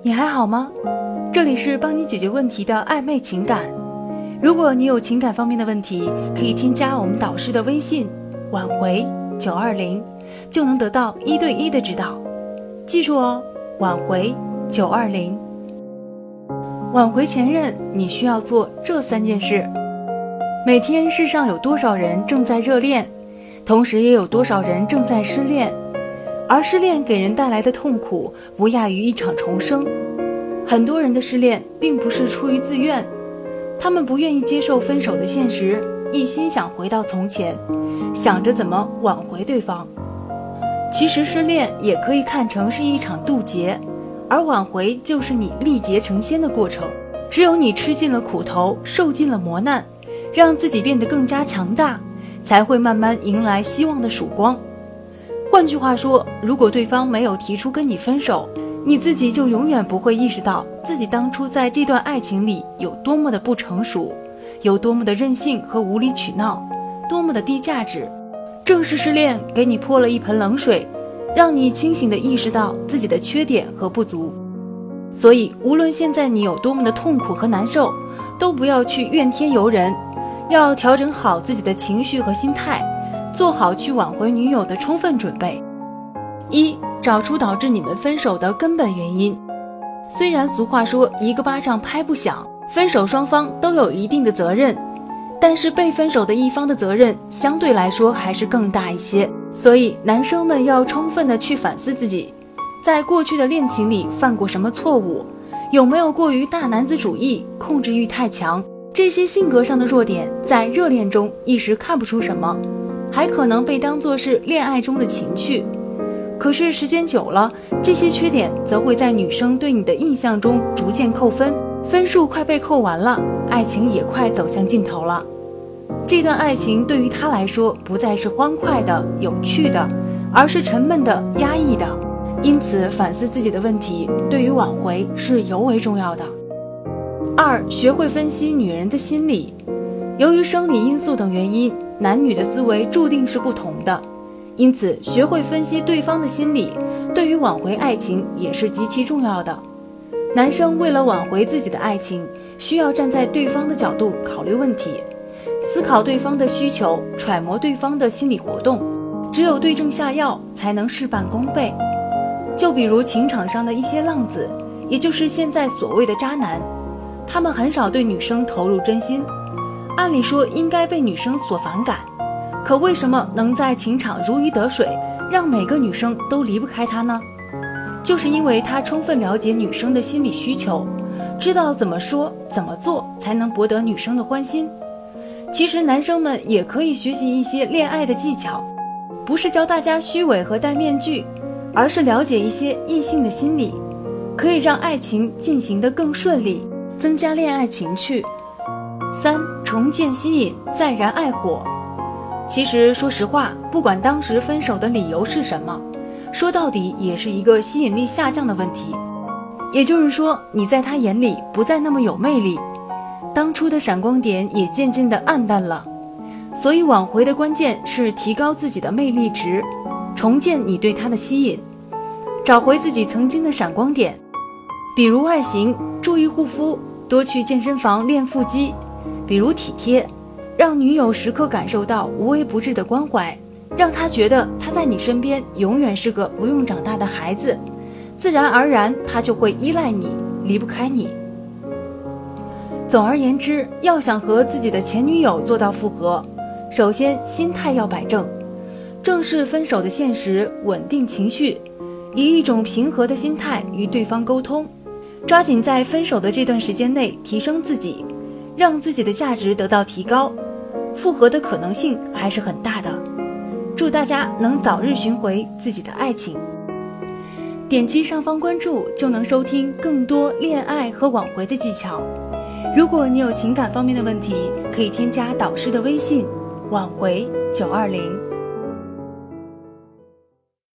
你还好吗？这里是帮你解决问题的暧昧情感。如果你有情感方面的问题，可以添加我们导师的微信“挽回九二零”，就能得到一对一的指导。记住哦，挽回九二零。挽回前任，你需要做这三件事。每天世上有多少人正在热恋，同时也有多少人正在失恋？而失恋给人带来的痛苦不亚于一场重生。很多人的失恋并不是出于自愿，他们不愿意接受分手的现实，一心想回到从前，想着怎么挽回对方。其实失恋也可以看成是一场渡劫，而挽回就是你历劫成仙的过程。只有你吃尽了苦头，受尽了磨难，让自己变得更加强大，才会慢慢迎来希望的曙光。换句话说，如果对方没有提出跟你分手，你自己就永远不会意识到自己当初在这段爱情里有多么的不成熟，有多么的任性和无理取闹，多么的低价值。正是失恋给你泼了一盆冷水，让你清醒地意识到自己的缺点和不足。所以，无论现在你有多么的痛苦和难受，都不要去怨天尤人，要调整好自己的情绪和心态。做好去挽回女友的充分准备。一，找出导致你们分手的根本原因。虽然俗话说一个巴掌拍不响，分手双方都有一定的责任，但是被分手的一方的责任相对来说还是更大一些。所以男生们要充分的去反思自己，在过去的恋情里犯过什么错误，有没有过于大男子主义、控制欲太强，这些性格上的弱点，在热恋中一时看不出什么。还可能被当作是恋爱中的情趣，可是时间久了，这些缺点则会在女生对你的印象中逐渐扣分，分数快被扣完了，爱情也快走向尽头了。这段爱情对于他来说不再是欢快的、有趣的，而是沉闷的、压抑的。因此，反思自己的问题，对于挽回是尤为重要的。二，学会分析女人的心理，由于生理因素等原因。男女的思维注定是不同的，因此学会分析对方的心理，对于挽回爱情也是极其重要的。男生为了挽回自己的爱情，需要站在对方的角度考虑问题，思考对方的需求，揣摩对方的心理活动，只有对症下药，才能事半功倍。就比如情场上的一些浪子，也就是现在所谓的渣男，他们很少对女生投入真心。按理说应该被女生所反感，可为什么能在情场如鱼得水，让每个女生都离不开他呢？就是因为他充分了解女生的心理需求，知道怎么说怎么做才能博得女生的欢心。其实男生们也可以学习一些恋爱的技巧，不是教大家虚伪和戴面具，而是了解一些异性的心理，可以让爱情进行得更顺利，增加恋爱情趣。三重建吸引，再燃爱火。其实说实话，不管当时分手的理由是什么，说到底也是一个吸引力下降的问题。也就是说，你在他眼里不再那么有魅力，当初的闪光点也渐渐的暗淡了。所以挽回的关键是提高自己的魅力值，重建你对他的吸引，找回自己曾经的闪光点，比如外形，注意护肤，多去健身房练腹肌。比如体贴，让女友时刻感受到无微不至的关怀，让她觉得她在你身边永远是个不用长大的孩子，自然而然她就会依赖你，离不开你。总而言之，要想和自己的前女友做到复合，首先心态要摆正，正视分手的现实，稳定情绪，以一种平和的心态与对方沟通，抓紧在分手的这段时间内提升自己。让自己的价值得到提高，复合的可能性还是很大的。祝大家能早日寻回自己的爱情。点击上方关注就能收听更多恋爱和挽回的技巧。如果你有情感方面的问题，可以添加导师的微信：挽回九二零。